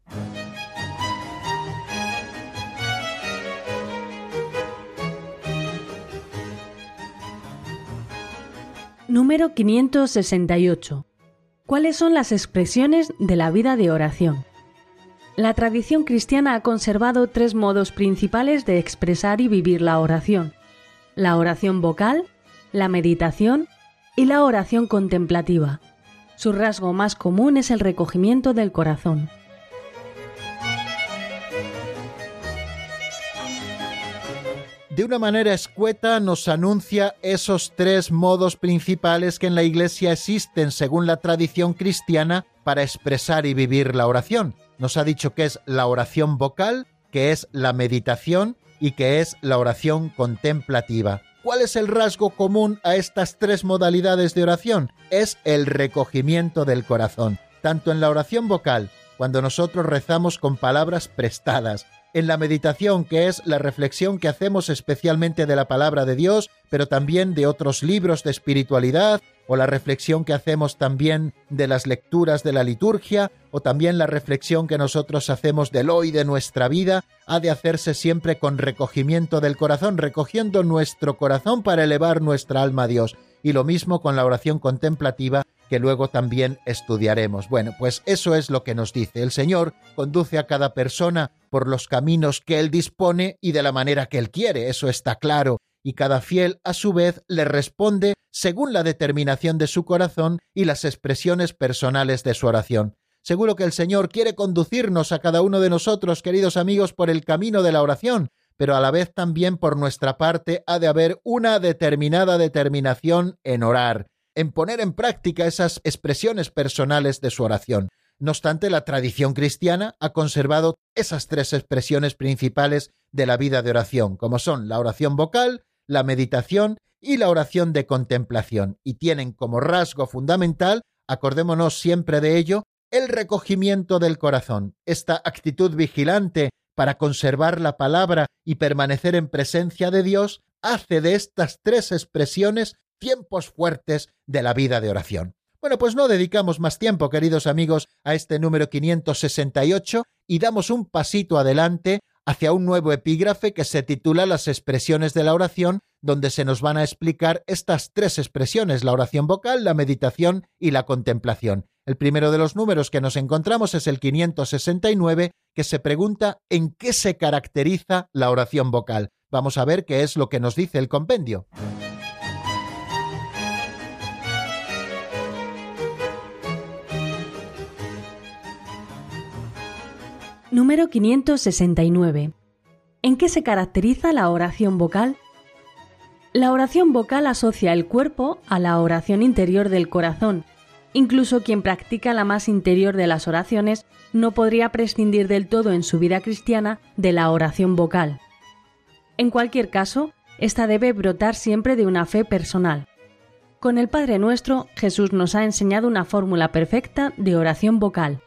Número 568. ¿Cuáles son las expresiones de la vida de oración? La tradición cristiana ha conservado tres modos principales de expresar y vivir la oración. La oración vocal, la meditación y la oración contemplativa. Su rasgo más común es el recogimiento del corazón. De una manera escueta nos anuncia esos tres modos principales que en la Iglesia existen según la tradición cristiana para expresar y vivir la oración. Nos ha dicho que es la oración vocal, que es la meditación y que es la oración contemplativa. ¿Cuál es el rasgo común a estas tres modalidades de oración? Es el recogimiento del corazón. Tanto en la oración vocal, cuando nosotros rezamos con palabras prestadas, en la meditación, que es la reflexión que hacemos especialmente de la palabra de Dios, pero también de otros libros de espiritualidad, o la reflexión que hacemos también de las lecturas de la liturgia, o también la reflexión que nosotros hacemos del hoy de nuestra vida, ha de hacerse siempre con recogimiento del corazón, recogiendo nuestro corazón para elevar nuestra alma a Dios. Y lo mismo con la oración contemplativa, que luego también estudiaremos. Bueno, pues eso es lo que nos dice. El Señor conduce a cada persona por los caminos que Él dispone y de la manera que Él quiere, eso está claro, y cada fiel a su vez le responde según la determinación de su corazón y las expresiones personales de su oración. Seguro que el Señor quiere conducirnos a cada uno de nosotros, queridos amigos, por el camino de la oración, pero a la vez también por nuestra parte ha de haber una determinada determinación en orar en poner en práctica esas expresiones personales de su oración. No obstante, la tradición cristiana ha conservado esas tres expresiones principales de la vida de oración, como son la oración vocal, la meditación y la oración de contemplación, y tienen como rasgo fundamental, acordémonos siempre de ello, el recogimiento del corazón, esta actitud vigilante para conservar la palabra y permanecer en presencia de Dios, hace de estas tres expresiones tiempos fuertes de la vida de oración. Bueno, pues no dedicamos más tiempo, queridos amigos, a este número 568 y damos un pasito adelante hacia un nuevo epígrafe que se titula Las expresiones de la oración, donde se nos van a explicar estas tres expresiones, la oración vocal, la meditación y la contemplación. El primero de los números que nos encontramos es el 569, que se pregunta en qué se caracteriza la oración vocal. Vamos a ver qué es lo que nos dice el compendio. Número 569. ¿En qué se caracteriza la oración vocal? La oración vocal asocia el cuerpo a la oración interior del corazón. Incluso quien practica la más interior de las oraciones no podría prescindir del todo en su vida cristiana de la oración vocal. En cualquier caso, esta debe brotar siempre de una fe personal. Con el Padre Nuestro, Jesús nos ha enseñado una fórmula perfecta de oración vocal.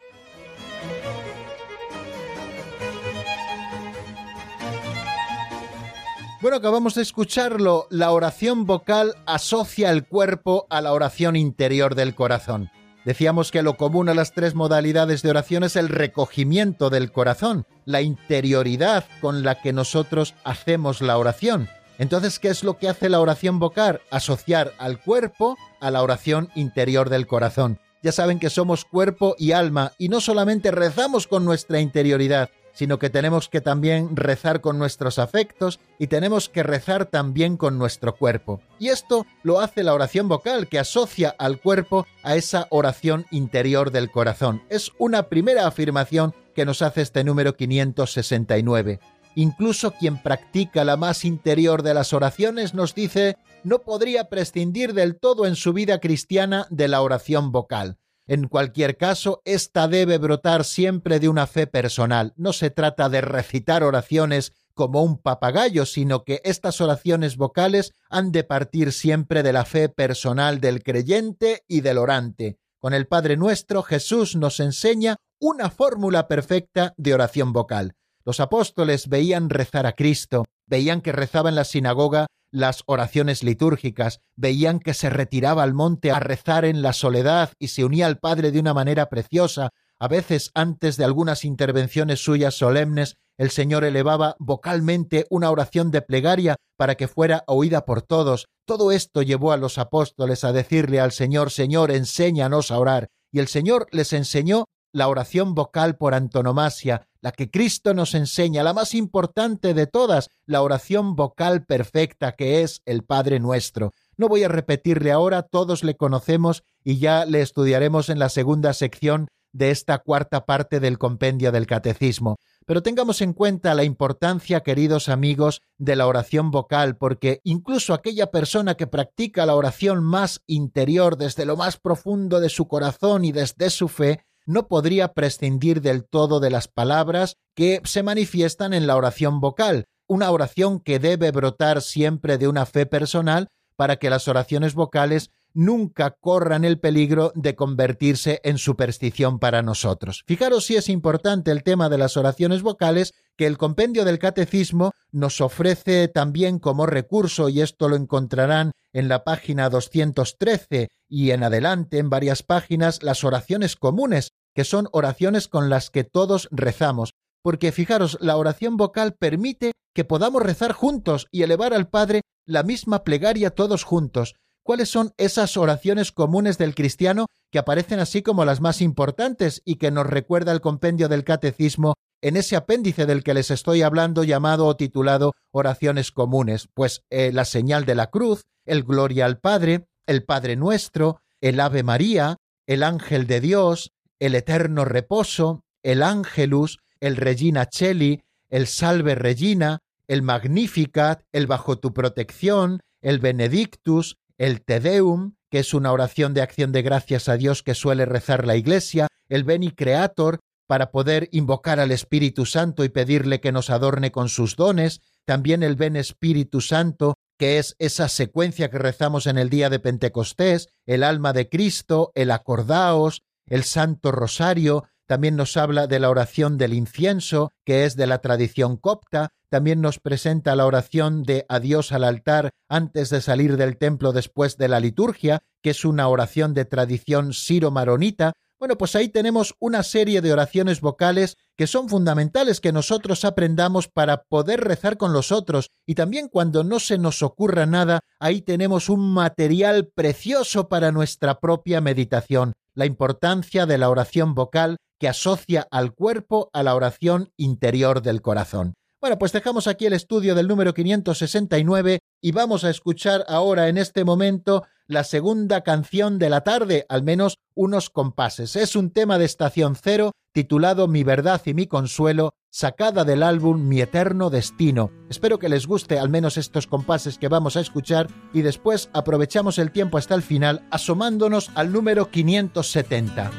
Bueno, acabamos de escucharlo. La oración vocal asocia el cuerpo a la oración interior del corazón. Decíamos que lo común a las tres modalidades de oración es el recogimiento del corazón, la interioridad con la que nosotros hacemos la oración. Entonces, ¿qué es lo que hace la oración vocal? Asociar al cuerpo a la oración interior del corazón. Ya saben que somos cuerpo y alma y no solamente rezamos con nuestra interioridad, sino que tenemos que también rezar con nuestros afectos y tenemos que rezar también con nuestro cuerpo. Y esto lo hace la oración vocal, que asocia al cuerpo a esa oración interior del corazón. Es una primera afirmación que nos hace este número 569. Incluso quien practica la más interior de las oraciones nos dice no podría prescindir del todo en su vida cristiana de la oración vocal. En cualquier caso, esta debe brotar siempre de una fe personal. No se trata de recitar oraciones como un papagayo, sino que estas oraciones vocales han de partir siempre de la fe personal del creyente y del orante. Con el Padre Nuestro, Jesús nos enseña una fórmula perfecta de oración vocal. Los apóstoles veían rezar a Cristo, veían que rezaba en la sinagoga las oraciones litúrgicas, veían que se retiraba al monte a rezar en la soledad y se unía al Padre de una manera preciosa, a veces antes de algunas intervenciones suyas solemnes, el Señor elevaba vocalmente una oración de plegaria para que fuera oída por todos. Todo esto llevó a los apóstoles a decirle al Señor, Señor, enséñanos a orar. Y el Señor les enseñó la oración vocal por antonomasia, la que Cristo nos enseña, la más importante de todas, la oración vocal perfecta que es el Padre nuestro. No voy a repetirle ahora, todos le conocemos y ya le estudiaremos en la segunda sección de esta cuarta parte del compendio del Catecismo. Pero tengamos en cuenta la importancia, queridos amigos, de la oración vocal, porque incluso aquella persona que practica la oración más interior desde lo más profundo de su corazón y desde su fe, no podría prescindir del todo de las palabras que se manifiestan en la oración vocal, una oración que debe brotar siempre de una fe personal para que las oraciones vocales nunca corran el peligro de convertirse en superstición para nosotros. Fijaros si es importante el tema de las oraciones vocales que el compendio del catecismo nos ofrece también como recurso y esto lo encontrarán en la página 213 y en adelante en varias páginas las oraciones comunes, que son oraciones con las que todos rezamos, porque fijaros, la oración vocal permite que podamos rezar juntos y elevar al Padre la misma plegaria todos juntos, cuáles son esas oraciones comunes del cristiano que aparecen así como las más importantes y que nos recuerda el compendio del catecismo en ese apéndice del que les estoy hablando llamado o titulado oraciones comunes, pues eh, la señal de la cruz, el gloria al Padre, el Padre nuestro, el Ave María, el ángel de Dios, el eterno reposo, el ángelus, el Regina Cheli, el Salve Regina, el Magnificat, el Bajo tu protección, el Benedictus, el Te Deum, que es una oración de acción de gracias a Dios que suele rezar la Iglesia, el Beni Creator, para poder invocar al Espíritu Santo y pedirle que nos adorne con sus dones, también el Ben Espíritu Santo, que es esa secuencia que rezamos en el día de Pentecostés, el alma de Cristo, el acordaos, el Santo Rosario, también nos habla de la oración del incienso, que es de la tradición copta, también nos presenta la oración de adiós al altar antes de salir del templo después de la liturgia, que es una oración de tradición siro-maronita. Bueno, pues ahí tenemos una serie de oraciones vocales que son fundamentales que nosotros aprendamos para poder rezar con los otros y también cuando no se nos ocurra nada, ahí tenemos un material precioso para nuestra propia meditación, la importancia de la oración vocal que asocia al cuerpo a la oración interior del corazón. Bueno, pues dejamos aquí el estudio del número 569 y vamos a escuchar ahora en este momento la segunda canción de la tarde, al menos unos compases. Es un tema de estación cero titulado Mi verdad y mi consuelo, sacada del álbum Mi eterno destino. Espero que les guste al menos estos compases que vamos a escuchar y después aprovechamos el tiempo hasta el final asomándonos al número 570.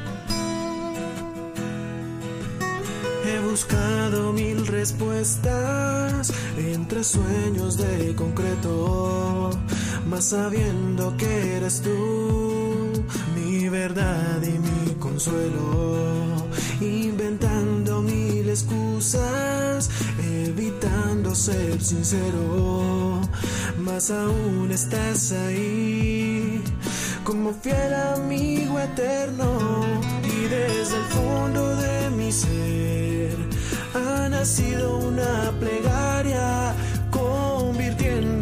He buscado mil respuestas entre sueños de concreto, mas sabiendo que eres tú mi verdad y mi consuelo, inventando mil excusas, evitando ser sincero, mas aún estás ahí como fiel amigo eterno y desde el fondo de mi ser ha nacido una plegaria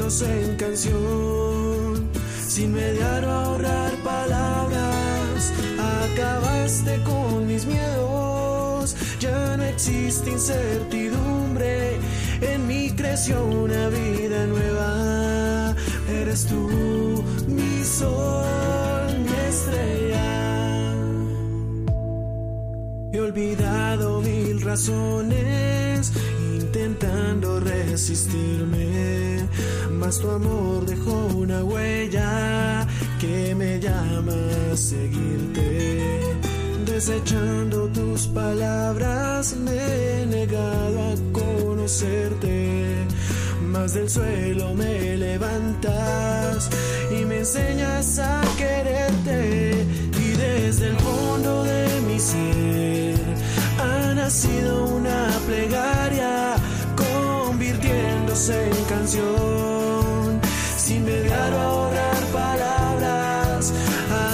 en canción. Sin mediar o ahorrar palabras acabaste con mis miedos. Ya no existe incertidumbre en mí creció una vida nueva. Eres tú mi sol mi estrella. He olvidado mil razones resistirme, mas tu amor dejó una huella que me llama a seguirte. Desechando tus palabras me he negado a conocerte, mas del suelo me levantas y me enseñas a quererte y desde el fondo de mi ser ha nacido una plegaria en canción, sin mediar o ahorrar palabras,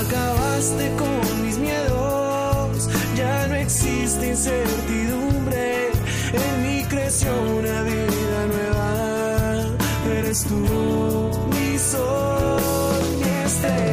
acabaste con mis miedos, ya no existe incertidumbre, en mí creció una vida nueva, eres tú mi sol, mi estrella.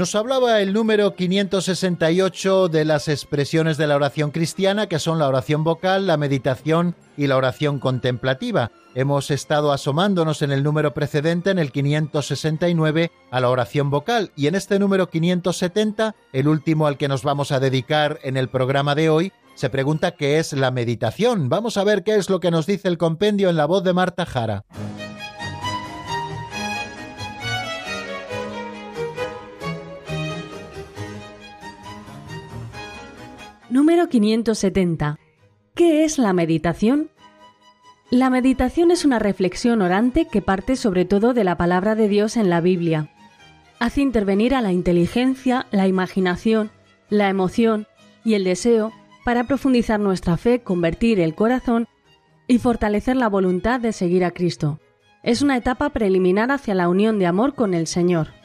Nos hablaba el número 568 de las expresiones de la oración cristiana, que son la oración vocal, la meditación y la oración contemplativa. Hemos estado asomándonos en el número precedente, en el 569, a la oración vocal, y en este número 570, el último al que nos vamos a dedicar en el programa de hoy, se pregunta qué es la meditación. Vamos a ver qué es lo que nos dice el compendio en la voz de Marta Jara. Número 570. ¿Qué es la meditación? La meditación es una reflexión orante que parte sobre todo de la palabra de Dios en la Biblia. Hace intervenir a la inteligencia, la imaginación, la emoción y el deseo para profundizar nuestra fe, convertir el corazón y fortalecer la voluntad de seguir a Cristo. Es una etapa preliminar hacia la unión de amor con el Señor.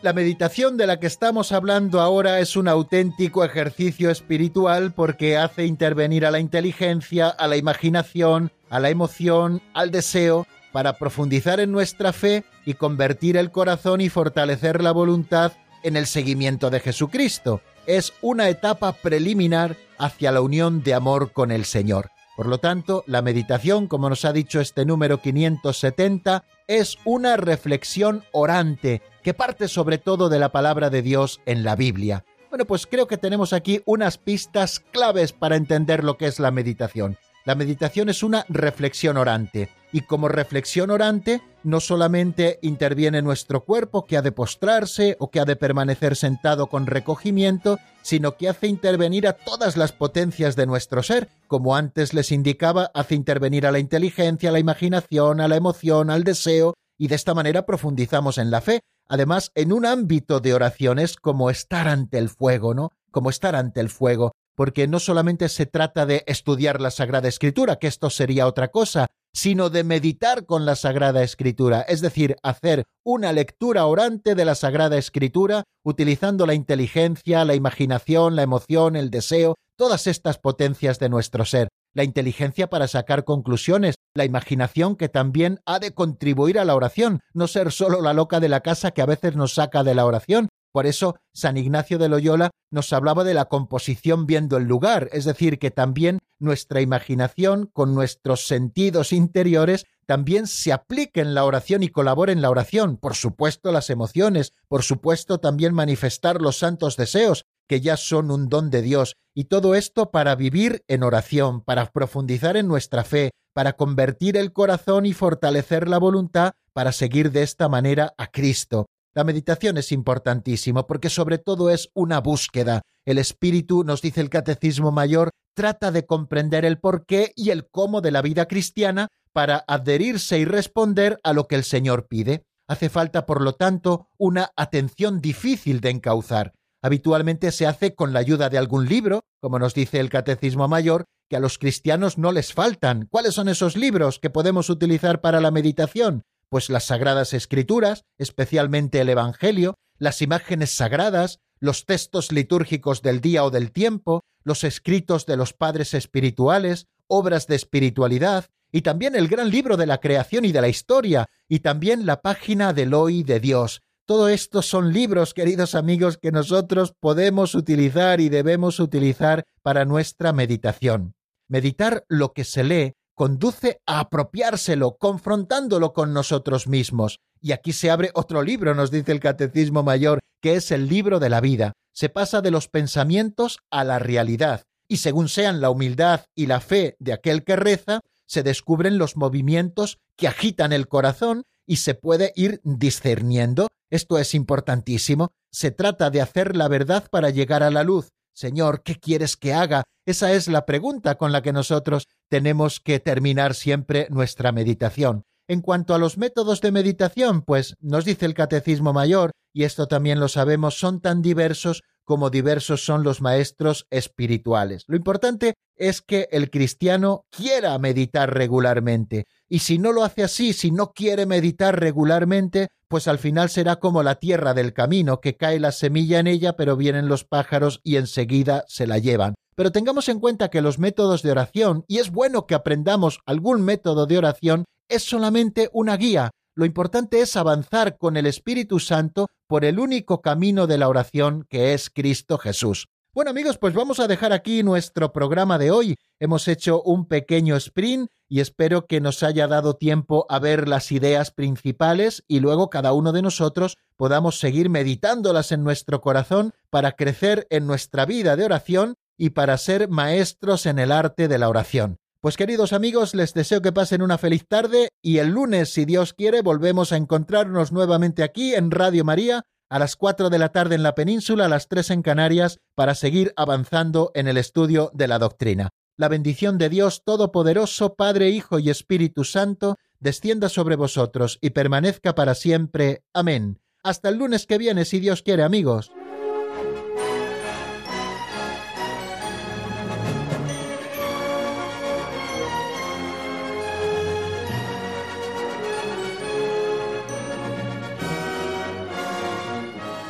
La meditación de la que estamos hablando ahora es un auténtico ejercicio espiritual porque hace intervenir a la inteligencia, a la imaginación, a la emoción, al deseo, para profundizar en nuestra fe y convertir el corazón y fortalecer la voluntad en el seguimiento de Jesucristo. Es una etapa preliminar hacia la unión de amor con el Señor. Por lo tanto, la meditación, como nos ha dicho este número 570, es una reflexión orante que parte sobre todo de la palabra de Dios en la Biblia. Bueno, pues creo que tenemos aquí unas pistas claves para entender lo que es la meditación. La meditación es una reflexión orante y como reflexión orante no solamente interviene nuestro cuerpo que ha de postrarse o que ha de permanecer sentado con recogimiento, sino que hace intervenir a todas las potencias de nuestro ser, como antes les indicaba, hace intervenir a la inteligencia, a la imaginación, a la emoción, al deseo, y de esta manera profundizamos en la fe, además en un ámbito de oraciones como estar ante el fuego, ¿no? Como estar ante el fuego, porque no solamente se trata de estudiar la Sagrada Escritura, que esto sería otra cosa, sino de meditar con la Sagrada Escritura, es decir, hacer una lectura orante de la Sagrada Escritura utilizando la inteligencia, la imaginación, la emoción, el deseo, todas estas potencias de nuestro ser, la inteligencia para sacar conclusiones, la imaginación que también ha de contribuir a la oración, no ser solo la loca de la casa que a veces nos saca de la oración, por eso San Ignacio de Loyola nos hablaba de la composición viendo el lugar, es decir, que también nuestra imaginación con nuestros sentidos interiores también se aplique en la oración y colabore en la oración, por supuesto las emociones, por supuesto también manifestar los santos deseos, que ya son un don de Dios, y todo esto para vivir en oración, para profundizar en nuestra fe, para convertir el corazón y fortalecer la voluntad para seguir de esta manera a Cristo. La meditación es importantísimo porque sobre todo es una búsqueda. El espíritu, nos dice el Catecismo Mayor, trata de comprender el porqué y el cómo de la vida cristiana para adherirse y responder a lo que el Señor pide. Hace falta, por lo tanto, una atención difícil de encauzar. Habitualmente se hace con la ayuda de algún libro, como nos dice el Catecismo Mayor, que a los cristianos no les faltan. ¿Cuáles son esos libros que podemos utilizar para la meditación? pues las sagradas escrituras, especialmente el Evangelio, las imágenes sagradas, los textos litúrgicos del día o del tiempo, los escritos de los padres espirituales, obras de espiritualidad, y también el gran libro de la creación y de la historia, y también la página del hoy de Dios. Todo esto son libros, queridos amigos, que nosotros podemos utilizar y debemos utilizar para nuestra meditación. Meditar lo que se lee conduce a apropiárselo, confrontándolo con nosotros mismos. Y aquí se abre otro libro, nos dice el Catecismo Mayor, que es el libro de la vida. Se pasa de los pensamientos a la realidad, y según sean la humildad y la fe de aquel que reza, se descubren los movimientos que agitan el corazón y se puede ir discerniendo. Esto es importantísimo. Se trata de hacer la verdad para llegar a la luz. Señor, ¿qué quieres que haga? Esa es la pregunta con la que nosotros tenemos que terminar siempre nuestra meditación. En cuanto a los métodos de meditación, pues nos dice el Catecismo Mayor, y esto también lo sabemos, son tan diversos como diversos son los maestros espirituales. Lo importante es que el cristiano quiera meditar regularmente. Y si no lo hace así, si no quiere meditar regularmente, pues al final será como la tierra del camino, que cae la semilla en ella, pero vienen los pájaros y enseguida se la llevan. Pero tengamos en cuenta que los métodos de oración, y es bueno que aprendamos algún método de oración, es solamente una guía. Lo importante es avanzar con el Espíritu Santo por el único camino de la oración que es Cristo Jesús. Bueno amigos, pues vamos a dejar aquí nuestro programa de hoy. Hemos hecho un pequeño sprint y espero que nos haya dado tiempo a ver las ideas principales y luego cada uno de nosotros podamos seguir meditándolas en nuestro corazón para crecer en nuestra vida de oración y para ser maestros en el arte de la oración. Pues queridos amigos, les deseo que pasen una feliz tarde y el lunes, si Dios quiere, volvemos a encontrarnos nuevamente aquí en Radio María a las 4 de la tarde en la península, a las 3 en Canarias, para seguir avanzando en el estudio de la doctrina. La bendición de Dios Todopoderoso, Padre, Hijo y Espíritu Santo, descienda sobre vosotros y permanezca para siempre. Amén. Hasta el lunes que viene, si Dios quiere, amigos.